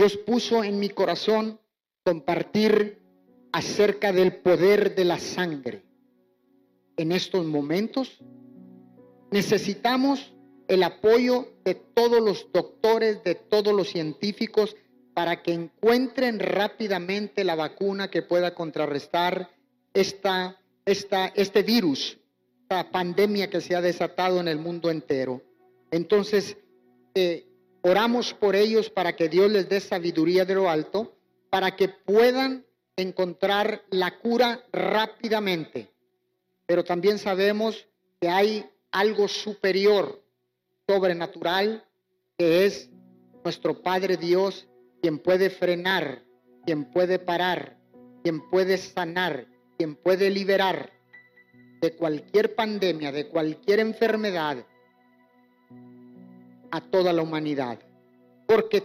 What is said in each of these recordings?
Dios puso en mi corazón compartir acerca del poder de la sangre. En estos momentos necesitamos el apoyo de todos los doctores, de todos los científicos, para que encuentren rápidamente la vacuna que pueda contrarrestar esta, esta, este virus, esta pandemia que se ha desatado en el mundo entero. Entonces, eh, oramos por ellos para que Dios les dé sabiduría de lo alto, para que puedan encontrar la cura rápidamente. Pero también sabemos que hay algo superior, sobrenatural, que es nuestro Padre Dios, quien puede frenar, quien puede parar, quien puede sanar, quien puede liberar de cualquier pandemia, de cualquier enfermedad, a toda la humanidad. Porque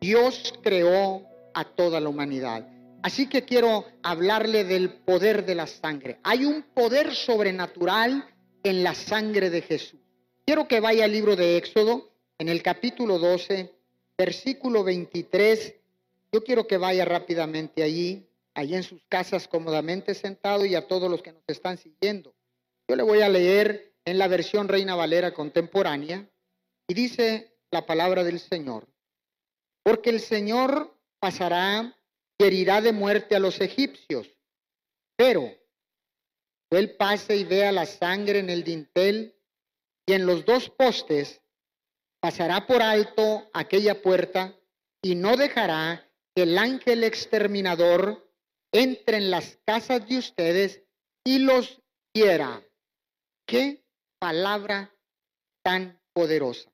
Dios creó a toda la humanidad. Así que quiero hablarle del poder de la sangre. Hay un poder sobrenatural en la sangre de Jesús. Quiero que vaya al libro de Éxodo, en el capítulo 12, versículo 23. Yo quiero que vaya rápidamente allí, allí en sus casas cómodamente sentado y a todos los que nos están siguiendo. Yo le voy a leer en la versión Reina Valera contemporánea y dice la palabra del Señor. Porque el Señor pasará y herirá de muerte a los egipcios. Pero él pase y vea la sangre en el dintel y en los dos postes, pasará por alto aquella puerta y no dejará que el ángel exterminador entre en las casas de ustedes y los hiera. Qué palabra tan poderosa.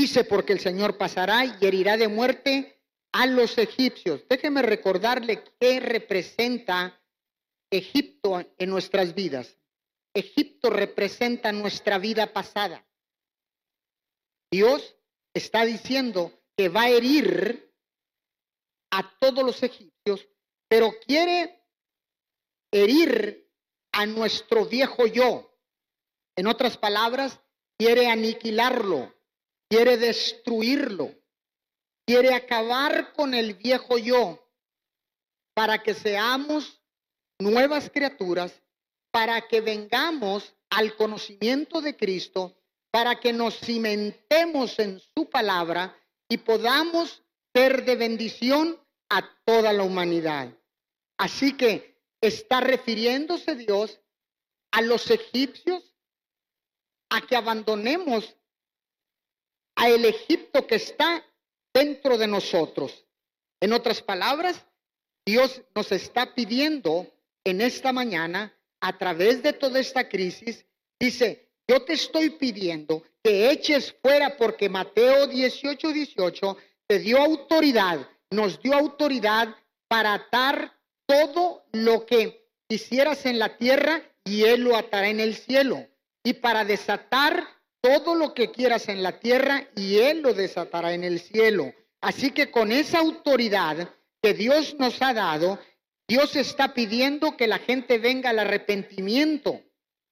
Dice, porque el Señor pasará y herirá de muerte a los egipcios. Déjeme recordarle qué representa Egipto en nuestras vidas. Egipto representa nuestra vida pasada. Dios está diciendo que va a herir a todos los egipcios, pero quiere herir a nuestro viejo yo. En otras palabras, quiere aniquilarlo, quiere destruirlo quiere acabar con el viejo yo para que seamos nuevas criaturas, para que vengamos al conocimiento de Cristo, para que nos cimentemos en su palabra y podamos ser de bendición a toda la humanidad. Así que está refiriéndose Dios a los egipcios a que abandonemos a el Egipto que está dentro de nosotros. En otras palabras, Dios nos está pidiendo en esta mañana, a través de toda esta crisis, dice, yo te estoy pidiendo que eches fuera porque Mateo 18, 18 te dio autoridad, nos dio autoridad para atar todo lo que hicieras en la tierra y Él lo atará en el cielo. Y para desatar todo lo que quieras en la tierra y Él lo desatará en el cielo. Así que con esa autoridad que Dios nos ha dado, Dios está pidiendo que la gente venga al arrepentimiento,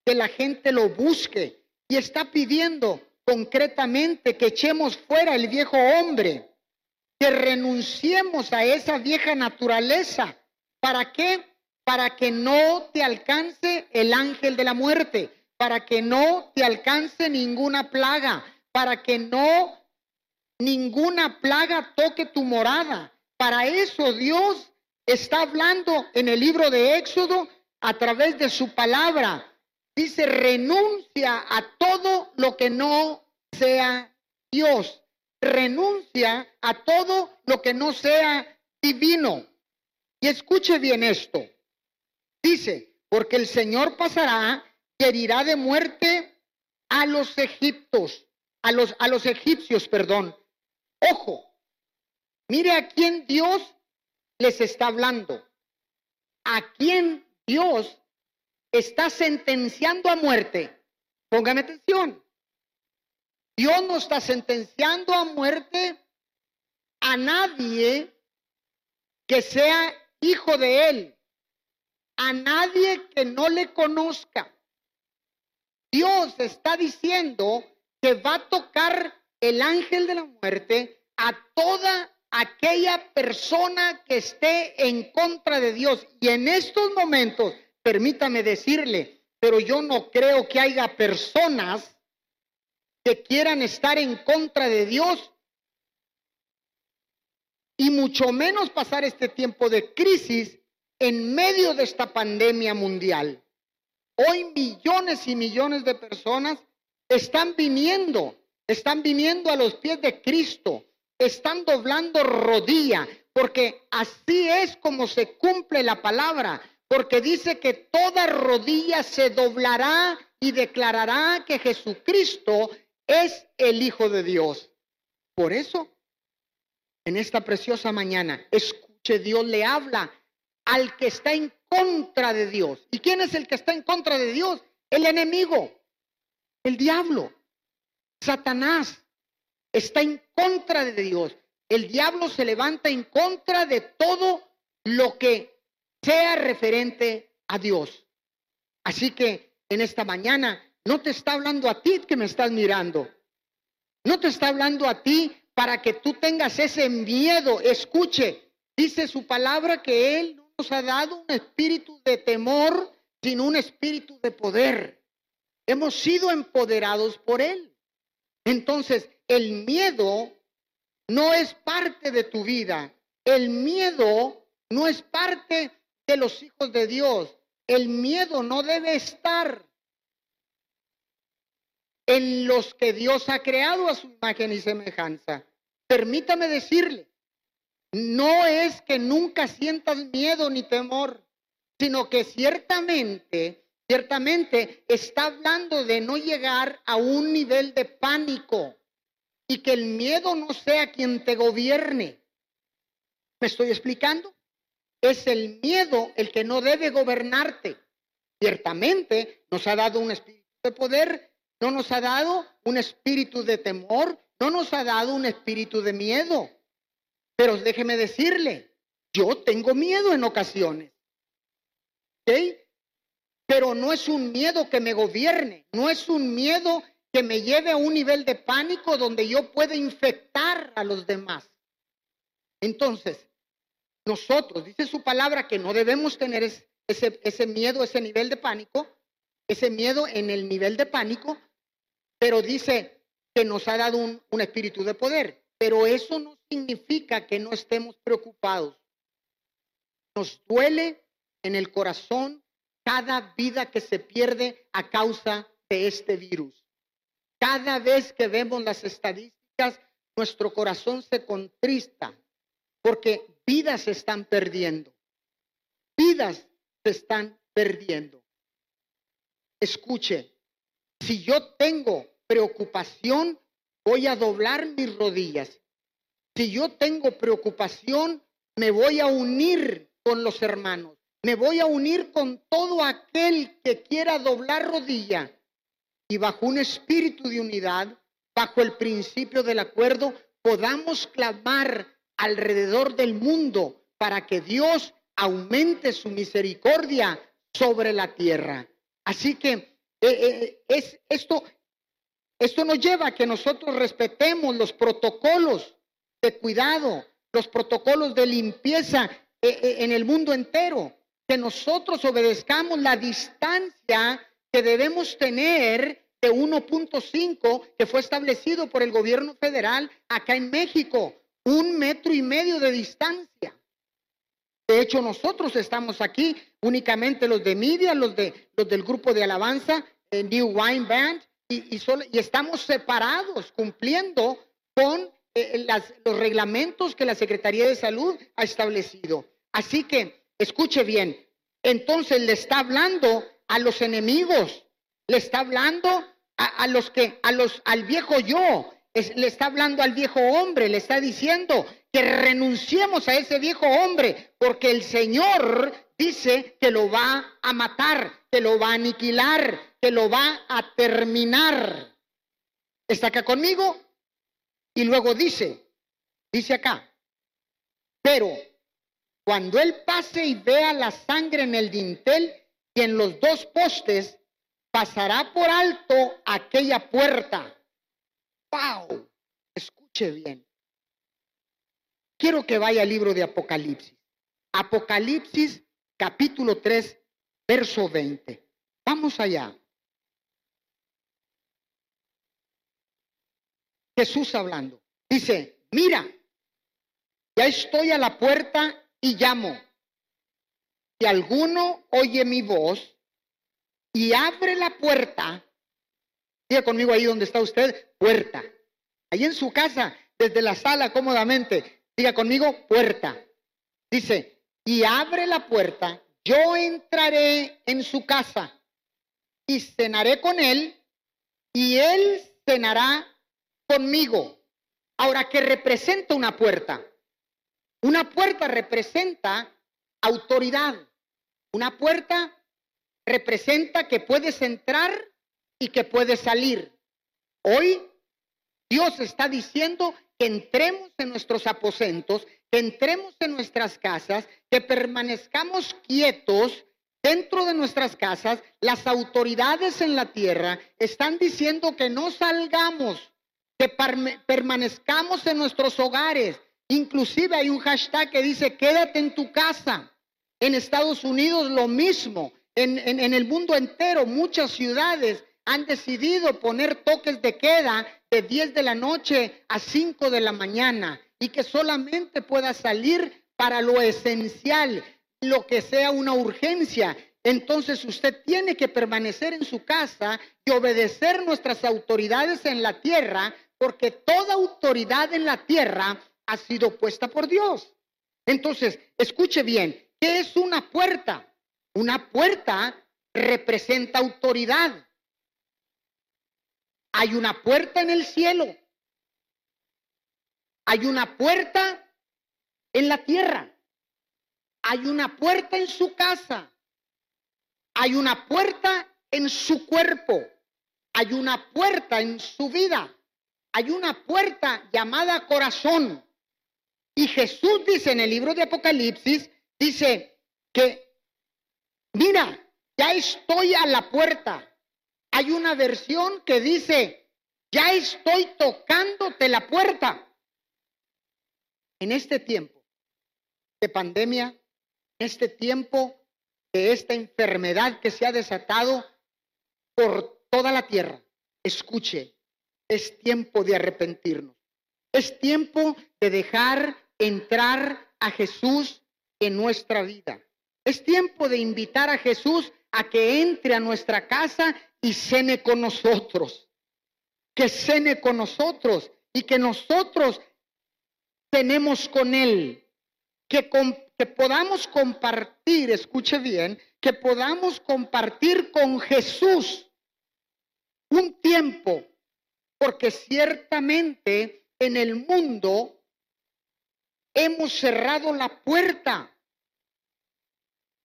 que la gente lo busque y está pidiendo concretamente que echemos fuera el viejo hombre, que renunciemos a esa vieja naturaleza. ¿Para qué? Para que no te alcance el ángel de la muerte para que no te alcance ninguna plaga, para que no ninguna plaga toque tu morada. Para eso Dios está hablando en el libro de Éxodo a través de su palabra. Dice, renuncia a todo lo que no sea Dios. Renuncia a todo lo que no sea divino. Y escuche bien esto. Dice, porque el Señor pasará herirá de muerte a los egiptos, a los, a los egipcios, perdón. Ojo, mire a quién Dios les está hablando. A quién Dios está sentenciando a muerte. Póngame atención. Dios no está sentenciando a muerte a nadie que sea hijo de él, a nadie que no le conozca. Dios está diciendo que va a tocar el ángel de la muerte a toda aquella persona que esté en contra de Dios. Y en estos momentos, permítame decirle, pero yo no creo que haya personas que quieran estar en contra de Dios y mucho menos pasar este tiempo de crisis en medio de esta pandemia mundial. Hoy millones y millones de personas están viniendo, están viniendo a los pies de Cristo, están doblando rodilla, porque así es como se cumple la palabra, porque dice que toda rodilla se doblará y declarará que Jesucristo es el Hijo de Dios. Por eso, en esta preciosa mañana, escuche, Dios le habla al que está en contra de Dios. ¿Y quién es el que está en contra de Dios? El enemigo, el diablo, Satanás. Está en contra de Dios. El diablo se levanta en contra de todo lo que sea referente a Dios. Así que en esta mañana no te está hablando a ti que me estás mirando. No te está hablando a ti para que tú tengas ese miedo. Escuche, dice su palabra que Él nos ha dado un espíritu de temor, sino un espíritu de poder. Hemos sido empoderados por Él. Entonces, el miedo no es parte de tu vida. El miedo no es parte de los hijos de Dios. El miedo no debe estar en los que Dios ha creado a su imagen y semejanza. Permítame decirle, no es que nunca sientas miedo ni temor, sino que ciertamente, ciertamente está hablando de no llegar a un nivel de pánico y que el miedo no sea quien te gobierne. ¿Me estoy explicando? Es el miedo el que no debe gobernarte. Ciertamente nos ha dado un espíritu de poder, no nos ha dado un espíritu de temor, no nos ha dado un espíritu de miedo. Pero déjeme decirle, yo tengo miedo en ocasiones. ¿Ok? Pero no es un miedo que me gobierne, no es un miedo que me lleve a un nivel de pánico donde yo pueda infectar a los demás. Entonces, nosotros, dice su palabra, que no debemos tener ese, miedo, ese nivel de pánico, ese miedo en el nivel de pánico, pero dice que nos ha dado un, un espíritu de poder. Pero eso no significa que no estemos preocupados. Nos duele en el corazón cada vida que se pierde a causa de este virus. Cada vez que vemos las estadísticas, nuestro corazón se contrista porque vidas se están perdiendo. Vidas se están perdiendo. Escuche, si yo tengo preocupación, voy a doblar mis rodillas. Si yo tengo preocupación, me voy a unir con los hermanos. Me voy a unir con todo aquel que quiera doblar rodilla. Y bajo un espíritu de unidad, bajo el principio del acuerdo, podamos clamar alrededor del mundo para que Dios aumente su misericordia sobre la tierra. Así que eh, eh, es esto esto nos lleva a que nosotros respetemos los protocolos de cuidado, los protocolos de limpieza eh, eh, en el mundo entero, que nosotros obedezcamos la distancia que debemos tener de 1.5 que fue establecido por el gobierno federal acá en México, un metro y medio de distancia. De hecho, nosotros estamos aquí, únicamente los de media, los, de, los del grupo de alabanza, el New Wine Band, y, y estamos separados cumpliendo con eh, eh, los reglamentos que la Secretaría de Salud ha establecido. Así que, escuche bien, entonces le está hablando a los enemigos, le está hablando a, los que, a los, al viejo yo, le está hablando al viejo hombre, le está diciendo que renunciemos a ese viejo hombre, porque el Señor dice que lo va a matar, que lo va a aniquilar, que lo va a terminar. ¿Está acá conmigo? Y luego dice, dice acá, pero cuando él pase y vea la sangre en el dintel y en los dos postes, pasará por alto aquella puerta. ¡Pau! Escuche bien. quiero que vaya al libro de Apocalipsis. Apocalipsis capítulo 3, verso 20. Vamos allá. Jesús hablando. Dice, mira, ya estoy a la puerta y llamo. Si alguno oye mi voz y abre la puerta, diga conmigo ahí donde está usted, puerta. Ahí en su casa, desde la sala cómodamente, diga conmigo, puerta. Dice, y abre la puerta, yo entraré en su casa y cenaré con él y él cenará conmigo. Ahora, ¿qué representa una puerta? Una puerta representa autoridad. Una puerta representa que puedes entrar y que puedes salir. Hoy Dios está diciendo que entremos en nuestros aposentos, que entremos en nuestras casas, que permanezcamos quietos dentro de nuestras casas. Las autoridades en la tierra están diciendo que no salgamos, que permanezcamos en nuestros hogares. Inclusive hay un hashtag que dice quédate en tu casa. En Estados Unidos lo mismo. En, en el mundo entero muchas ciudades han decidido poner toques de queda de 10 de la noche a 5 de la mañana y que solamente pueda salir para lo esencial, lo que sea una urgencia. Entonces usted tiene que permanecer en su casa y obedecer nuestras autoridades en la tierra, porque toda autoridad en la tierra ha sido puesta por Dios. Entonces, escuche bien, ¿qué es una puerta? Una puerta representa autoridad. Hay una puerta en el cielo. Hay una puerta en la tierra. Hay una puerta en su casa. Hay una puerta en su cuerpo. Hay una puerta en su vida. Hay una puerta llamada corazón. Y Jesús dice en el libro de Apocalipsis, dice que, mira, ya estoy a la puerta. Hay una versión que dice, ya estoy tocándote la puerta. En este tiempo de pandemia, en este tiempo de esta enfermedad que se ha desatado por toda la tierra, escuche, es tiempo de arrepentirnos. Es tiempo de dejar entrar a Jesús en nuestra vida. Es tiempo de invitar a Jesús a que entre a nuestra casa y cene con nosotros. Que cene con nosotros y que nosotros tenemos con Él. Que, que podamos compartir, escuche bien, que podamos compartir con Jesús un tiempo, porque ciertamente en el mundo hemos cerrado la puerta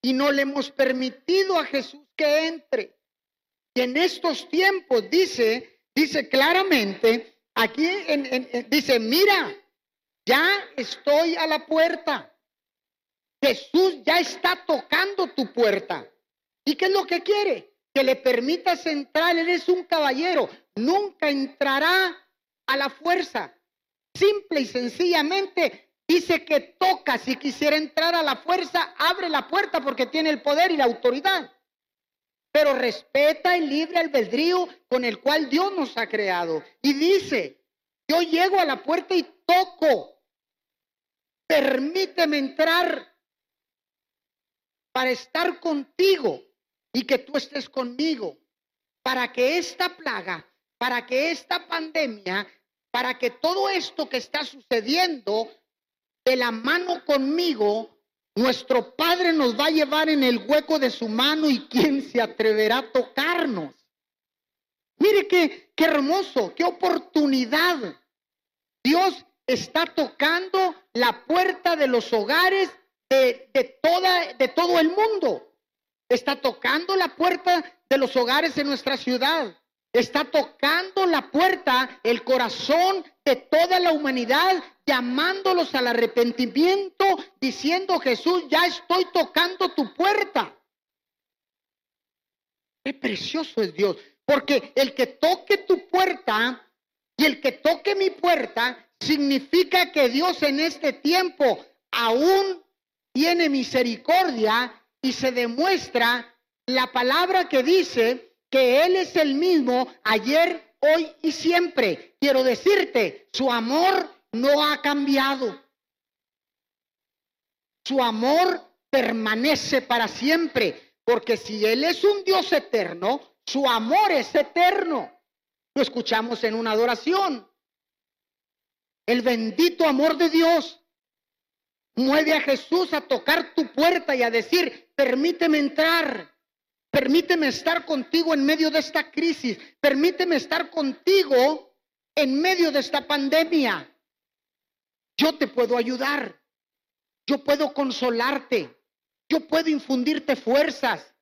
y no le hemos permitido a Jesús que entre. Y en estos tiempos dice, dice claramente, aquí dice, mira, ya estoy a la puerta. Jesús ya está tocando tu puerta. ¿Y qué es lo que quiere? Que le permitas entrar. Él es un caballero. Nunca entrará a la fuerza. Simple y sencillamente dice que toca. Si quisiera entrar a la fuerza, abre la puerta porque tiene el poder y la autoridad pero respeta el libre albedrío con el cual Dios nos ha creado. Y dice, yo llego a la puerta y toco, permíteme entrar para estar contigo y que tú estés conmigo, para que esta plaga, para que esta pandemia, para que todo esto que está sucediendo de la mano conmigo nuestro Padre nos va a llevar en el hueco de su mano y quién se atreverá a tocarnos. Mire qué, qué hermoso, qué oportunidad. Dios está tocando la puerta de los hogares de, de, toda, de todo el mundo. Está tocando la puerta de los hogares de nuestra ciudad. Está tocando la puerta, el corazón de toda la humanidad llamándolos al arrepentimiento, diciendo Jesús, ya estoy tocando tu puerta. Qué precioso es Dios, porque el que toque tu puerta y el que toque mi puerta significa que Dios en este tiempo aún tiene misericordia y se demuestra la palabra que dice que Él es el mismo ayer, hoy y siempre. Quiero decirte, su amor no ha cambiado. Su amor permanece para siempre, porque si Él es un Dios eterno, su amor es eterno. Lo escuchamos en una adoración. El bendito amor de Dios mueve a Jesús a tocar tu puerta y a decir, permíteme entrar, permíteme estar contigo en medio de esta crisis, permíteme estar contigo en medio de esta pandemia. Yo te puedo ayudar, yo puedo consolarte, yo puedo infundirte fuerzas,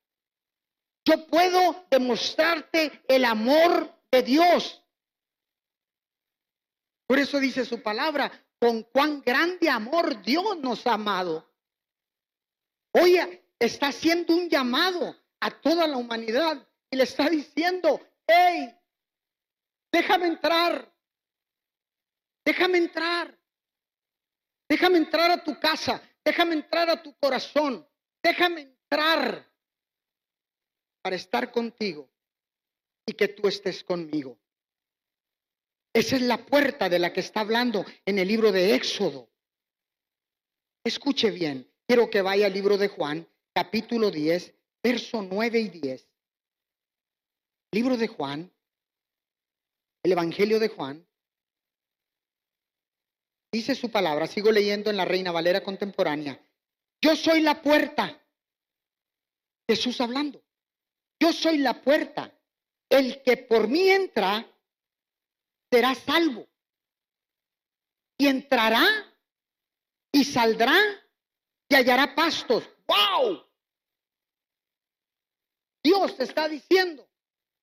yo puedo demostrarte el amor de Dios. Por eso dice su palabra, con cuán grande amor Dios nos ha amado. Hoy está haciendo un llamado a toda la humanidad y le está diciendo, hey, déjame entrar, déjame entrar, déjame entrar a tu casa, déjame entrar a tu corazón, déjame entrar para estar contigo y que tú estés conmigo. Esa es la puerta de la que está hablando en el libro de Éxodo. Escuche bien, quiero que vaya al libro de Juan, capítulo 10, verso 9 y 10. Libro de Juan, el Evangelio de Juan. Dice su palabra, sigo leyendo en la Reina Valera contemporánea. Yo soy la puerta. Jesús hablando. Yo soy la puerta. El que por mí entra será salvo. Y entrará y saldrá y hallará pastos. ¡Wow! Dios está diciendo,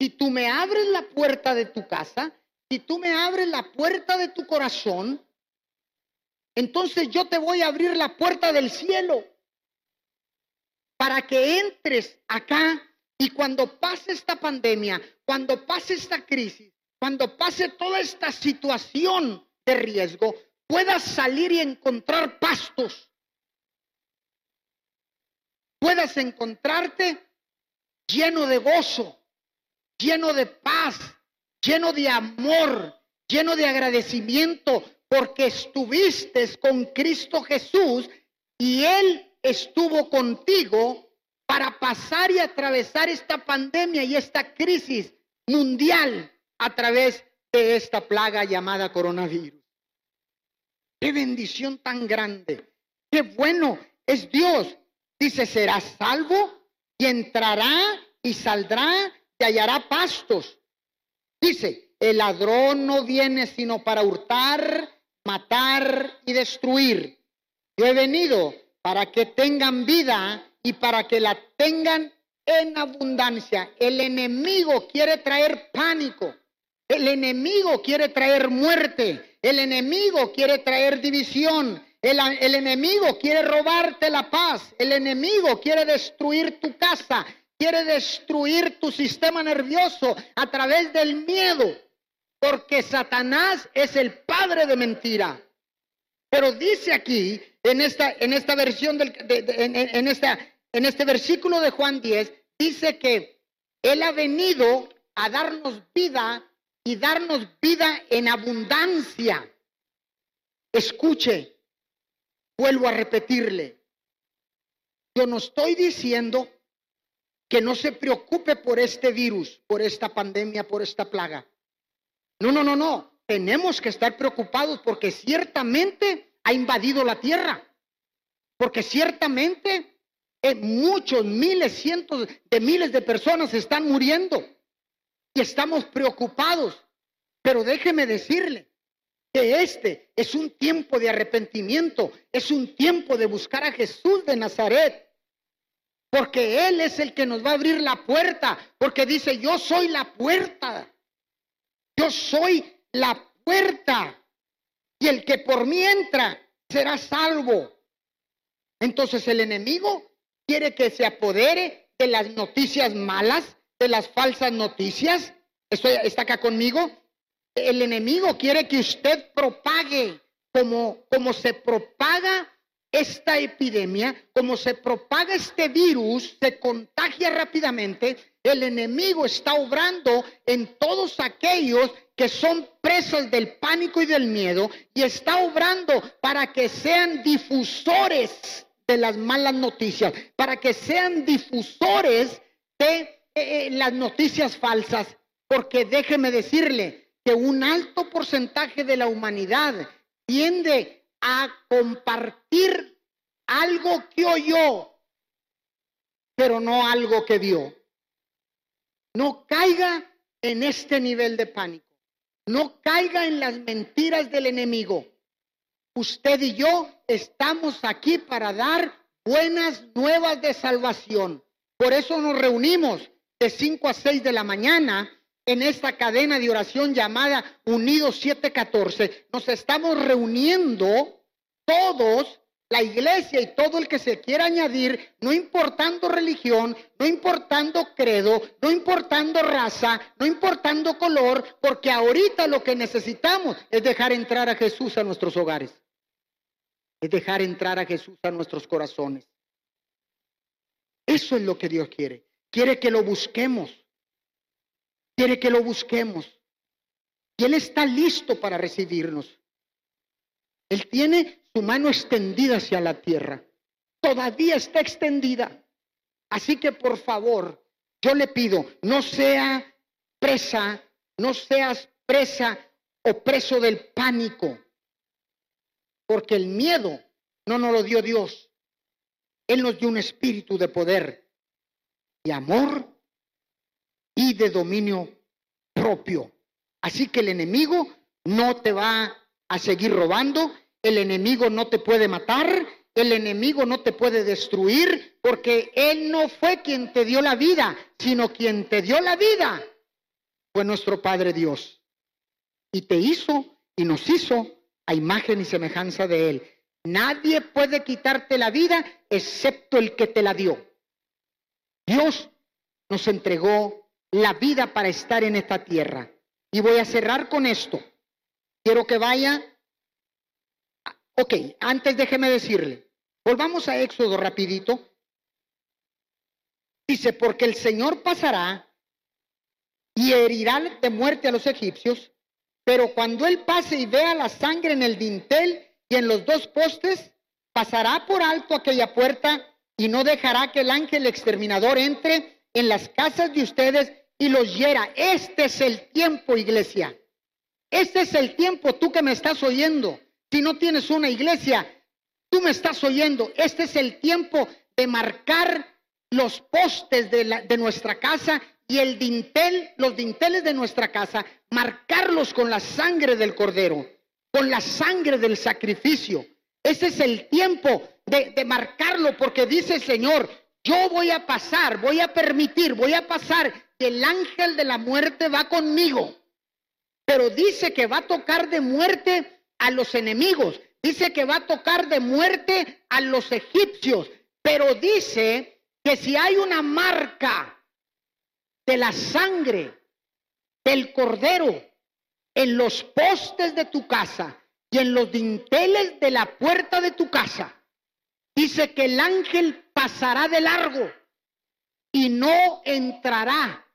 si tú me abres la puerta de tu casa, si tú me abres la puerta de tu corazón, entonces yo te voy a abrir la puerta del cielo para que entres acá y cuando pase esta pandemia, cuando pase esta crisis, cuando pase toda esta situación de riesgo, puedas salir y encontrar pastos. Puedas encontrarte lleno de gozo, lleno de paz, lleno de amor, lleno de agradecimiento, porque estuviste con Cristo Jesús y Él estuvo contigo para pasar y atravesar esta pandemia y esta crisis mundial a través de esta plaga llamada coronavirus. Qué bendición tan grande. Qué bueno es Dios. Dice, será salvo y entrará y saldrá y hallará pastos. Dice, el ladrón no viene sino para hurtar, matar y destruir. Yo he venido para que tengan vida y para que la tengan en abundancia. El enemigo quiere traer pánico. El enemigo quiere traer muerte. El enemigo quiere traer división. El, enemigo quiere robarte la paz. El enemigo quiere destruir tu casa. Quiere destruir tu sistema nervioso a través del miedo. Porque Satanás es el padre de mentira. Pero dice aquí, en esta, en esta versión, del, en, esta, en este versículo de Juan 10, dice que Él ha venido a darnos vida y darnos vida en abundancia. Escuche, vuelvo a repetirle, yo no estoy diciendo que no se preocupe por este virus, por esta pandemia, por esta plaga. No, no, no, no. Tenemos que estar preocupados porque ciertamente ha invadido la tierra. Porque ciertamente eh, muchos, miles, cientos de miles de personas están muriendo estamos preocupados. Pero déjeme decirle que este es un tiempo de arrepentimiento, es un tiempo de buscar a Jesús de Nazaret. Porque Él es el que nos va a abrir la puerta, porque dice, yo soy la puerta. Yo soy la puerta. Y el que por mí entra será salvo. Entonces el enemigo quiere que se apodere de las noticias malas, de las falsas noticias. ¿Está acá conmigo? el enemigo quiere que usted propague como, se propaga esta epidemia, como se propaga este virus, se contagia rápidamente, el enemigo está obrando en todos aquellos que son presos del pánico y del miedo y está obrando para que sean difusores de las malas noticias, para que sean difusores de eh, eh, las noticias falsas, porque déjeme decirle que un alto porcentaje de la humanidad tiende a compartir algo que oyó, pero no algo que vio. No caiga en este nivel de pánico. No caiga en las mentiras del enemigo. Usted y yo estamos aquí para dar buenas nuevas de salvación. Por eso nos reunimos de 5 a 6 de la mañana en esta cadena de oración llamada Unidos 714. Nos estamos reuniendo todos la iglesia y todo el que se quiera añadir, no importando religión, no importando credo, no importando raza, no importando color, porque ahorita lo que necesitamos es dejar entrar a Jesús a nuestros hogares, es dejar entrar a Jesús a nuestros corazones. Eso es lo que Dios quiere. Quiere que lo busquemos. Quiere que lo busquemos. Y Él está listo para recibirnos. Él tiene su mano extendida hacia la tierra. Todavía está extendida. Así que por favor, yo le pido, no sea presa, no seas presa o preso del pánico. Porque el miedo no nos lo dio Dios. Él nos dio un espíritu de poder, de amor y de dominio propio. Así que el enemigo no te va a seguir robando, el enemigo no te puede matar, el enemigo no te puede destruir, porque Él no fue quien te dio la vida, sino quien te dio la vida fue nuestro Padre Dios. Y te hizo y nos hizo a imagen y semejanza de Él. Nadie puede quitarte la vida excepto el que te la dio. Dios nos entregó la vida para estar en esta tierra. Y voy a cerrar con esto. Quiero que vaya Ok, antes déjeme decirle, volvamos a Éxodo rapidito. Dice, porque el Señor pasará y herirá de muerte a los egipcios, pero cuando Él pase y vea la sangre en el dintel y en los dos postes, pasará por alto aquella puerta y no dejará que el ángel exterminador entre en las casas de ustedes y los hiera. Este es el tiempo, iglesia. Este es el tiempo, tú que me estás oyendo. Si no tienes una iglesia, tú me estás oyendo. Este es el tiempo de marcar los postes de, de nuestra casa y el dintel, los dinteles de nuestra casa, marcarlos con la sangre del cordero, con la sangre del sacrificio. Ese es el tiempo de, de marcarlo porque dice el Señor, yo voy a pasar, voy a permitir, voy a pasar que el ángel de la muerte va conmigo. Pero dice que va a tocar de muerte a los enemigos. Dice que va a tocar de muerte a los egipcios. Pero dice que si hay una marca de la sangre del cordero en los postes de tu casa y en los dinteles de la puerta de tu casa, dice que el ángel pasará de largo y no entrará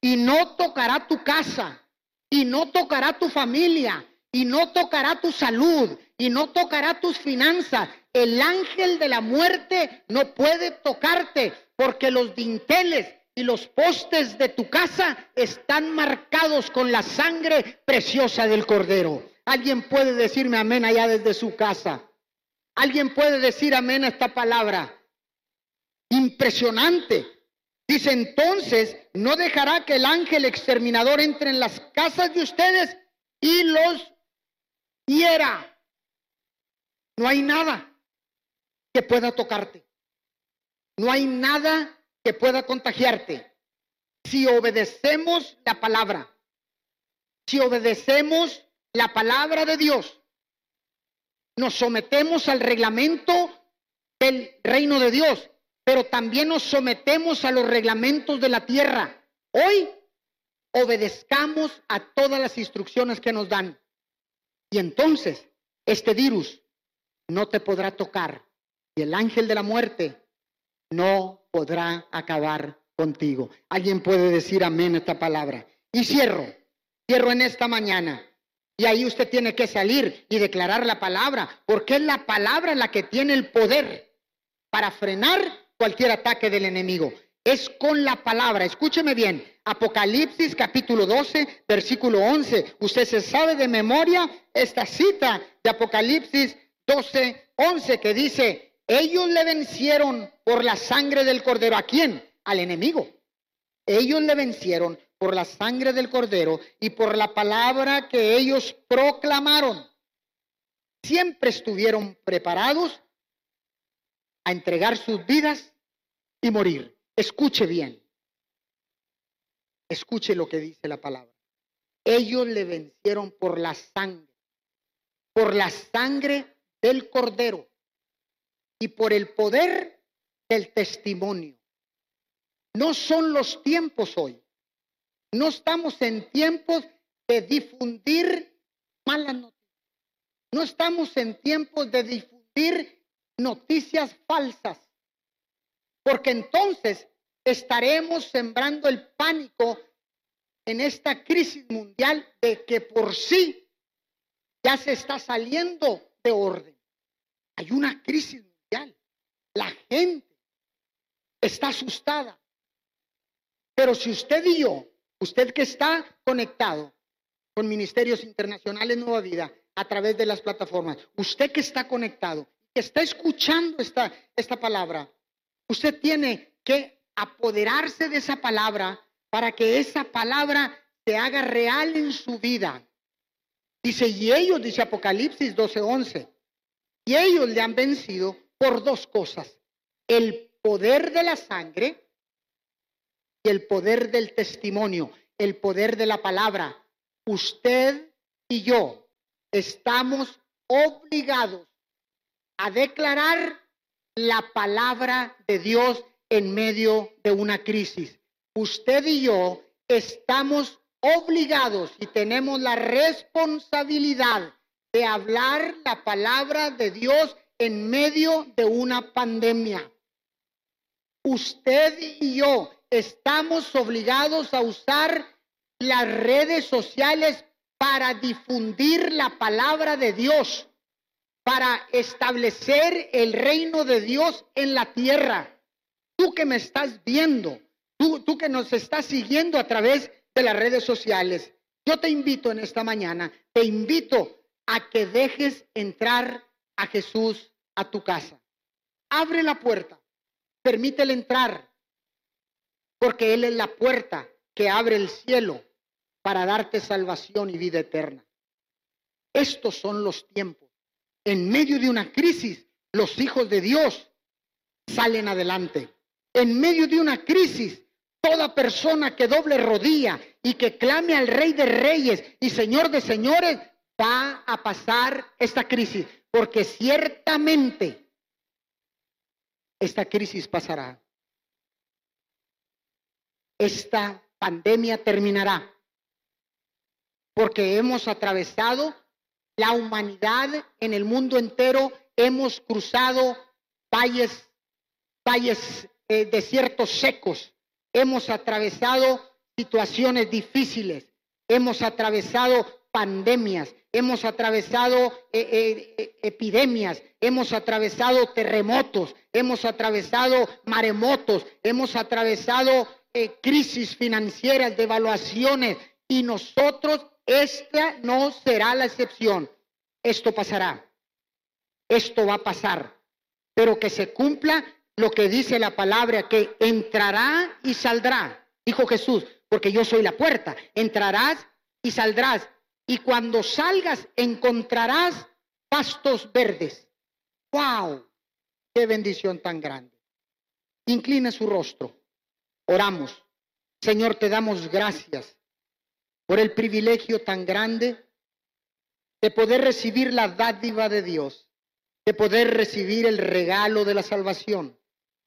y no tocará tu casa y no tocará tu familia y no tocará tu salud y no tocará tus finanzas. El ángel de la muerte no puede tocarte porque los dinteles y los postes de tu casa están marcados con la sangre preciosa del cordero. Alguien puede decirme amén allá desde su casa. Alguien puede decir amén a esta palabra. Impresionante. Dice entonces, no dejará que el ángel exterminador entre en las casas de ustedes y los era No hay nada que pueda tocarte. No hay nada que pueda contagiarte. Si obedecemos la palabra, si obedecemos la palabra de Dios, nos sometemos al reglamento del reino de Dios, pero también nos sometemos a los reglamentos de la tierra. Hoy obedezcamos a todas las instrucciones que nos dan. Y entonces este virus no te podrá tocar y el ángel de la muerte no podrá acabar contigo. Alguien puede decir amén a esta palabra. Y cierro, cierro en esta mañana. Y ahí usted tiene que salir y declarar la palabra, porque es la palabra la que tiene el poder para frenar cualquier ataque del enemigo. Es con la palabra. Escúcheme bien. Apocalipsis capítulo 12, versículo 11. Usted se sabe de memoria esta cita de Apocalipsis 12, 11 que dice, ellos le vencieron por la sangre del cordero. ¿A quién? Al enemigo. Ellos le vencieron por la sangre del cordero y por la palabra que ellos proclamaron. Siempre estuvieron preparados a entregar sus vidas y morir. Escuche bien. Escuche lo que dice la palabra. Ellos le vencieron por la sangre, por la sangre del cordero y por el poder del testimonio. No son los tiempos hoy. No estamos en tiempos de difundir malas noticias. No estamos en tiempos de difundir noticias falsas. Porque entonces estaremos sembrando el pánico en esta crisis mundial de que por sí ya se está saliendo de orden. Hay una crisis mundial. La gente está asustada. Pero si usted y yo, usted que está conectado con Ministerios Internacionales Nueva Vida a través de las plataformas, usted que está conectado, que está escuchando esta, esta palabra, usted tiene que apoderarse de esa palabra para que esa palabra se haga real en su vida. Dice, y ellos, dice Apocalipsis 12:11, y ellos le han vencido por dos cosas, el poder de la sangre y el poder del testimonio, el poder de la palabra. Usted y yo estamos obligados a declarar la palabra de Dios en medio de una crisis. Usted y yo estamos obligados y tenemos la responsabilidad de hablar la palabra de Dios en medio de una pandemia. Usted y yo estamos obligados a usar las redes sociales para difundir la palabra de Dios, para establecer el reino de Dios en la tierra. Tú que me estás viendo, tú, que nos estás siguiendo a través de las redes sociales, yo te invito en esta mañana, te invito a que dejes entrar a Jesús a tu casa. Abre la puerta, permítele entrar, porque Él es la puerta que abre el cielo para darte salvación y vida eterna. Estos son los tiempos. En medio de una crisis, los hijos de Dios salen adelante en medio de una crisis, toda persona que doble rodilla y que clame al Rey de Reyes y Señor de Señores va a pasar esta crisis, porque ciertamente esta crisis pasará. Esta pandemia terminará, porque hemos atravesado la humanidad en el mundo entero, hemos cruzado valles, valles eh, desiertos secos, hemos atravesado situaciones difíciles, hemos atravesado pandemias, hemos atravesado eh, eh, epidemias, hemos atravesado terremotos, hemos atravesado maremotos, hemos atravesado crisis financieras, devaluaciones, y nosotros, esta no será la excepción. Esto pasará, esto va a pasar, pero que se cumpla lo que dice la palabra, que entrará y saldrá, dijo Jesús, porque yo soy la puerta, entrarás y saldrás, y cuando salgas encontrarás pastos verdes. ¡Wow! ¡Qué bendición tan grande! Incline su rostro, oramos. Señor, te damos gracias por el privilegio tan grande de poder recibir la dádiva de Dios, de poder recibir el regalo de la salvación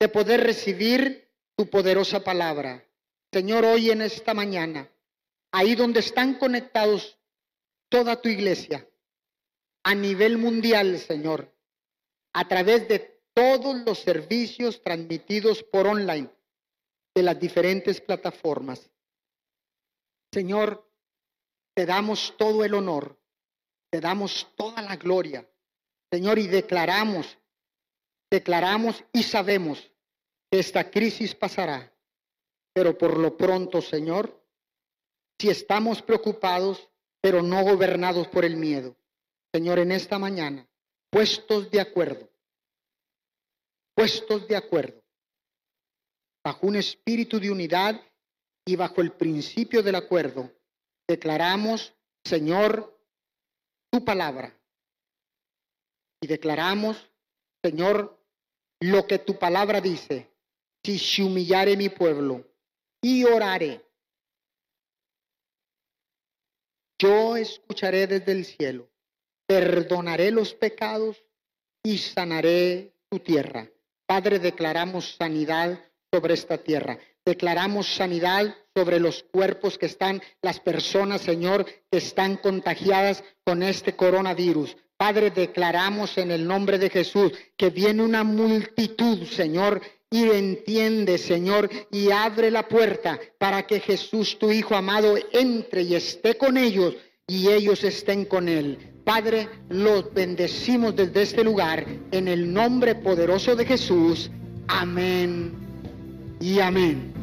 de poder recibir tu poderosa palabra. Señor, hoy en esta mañana ahí donde están conectados toda tu iglesia, a nivel mundial, Señor, a través de todos los servicios transmitidos por online de las diferentes plataformas. Señor, te damos todo el honor, te damos toda la gloria, Señor, y declaramos, declaramos y sabemos que esta crisis pasará, pero por lo pronto, Señor, si estamos preocupados, pero no gobernados por el miedo, Señor, en esta mañana, puestos de acuerdo, puestos de acuerdo, bajo un espíritu de unidad y bajo el principio del acuerdo, declaramos, Señor, tu palabra. Y declaramos, Señor, lo que tu palabra dice. Si se humillare mi pueblo y orare, yo escucharé desde el cielo, perdonaré los pecados y sanaré tu tierra. Padre, declaramos sanidad sobre esta tierra. Declaramos sanidad sobre los cuerpos que están, las personas, Señor, que están contagiadas con este coronavirus. Padre, declaramos en el nombre de Jesús que viene una multitud, Señor, y entiende, Señor, y abre la puerta para que Jesús, tu Hijo amado, entre y esté con ellos y ellos estén con Él. Padre, los bendecimos desde este lugar en el nombre poderoso de Jesús. Amén y amén.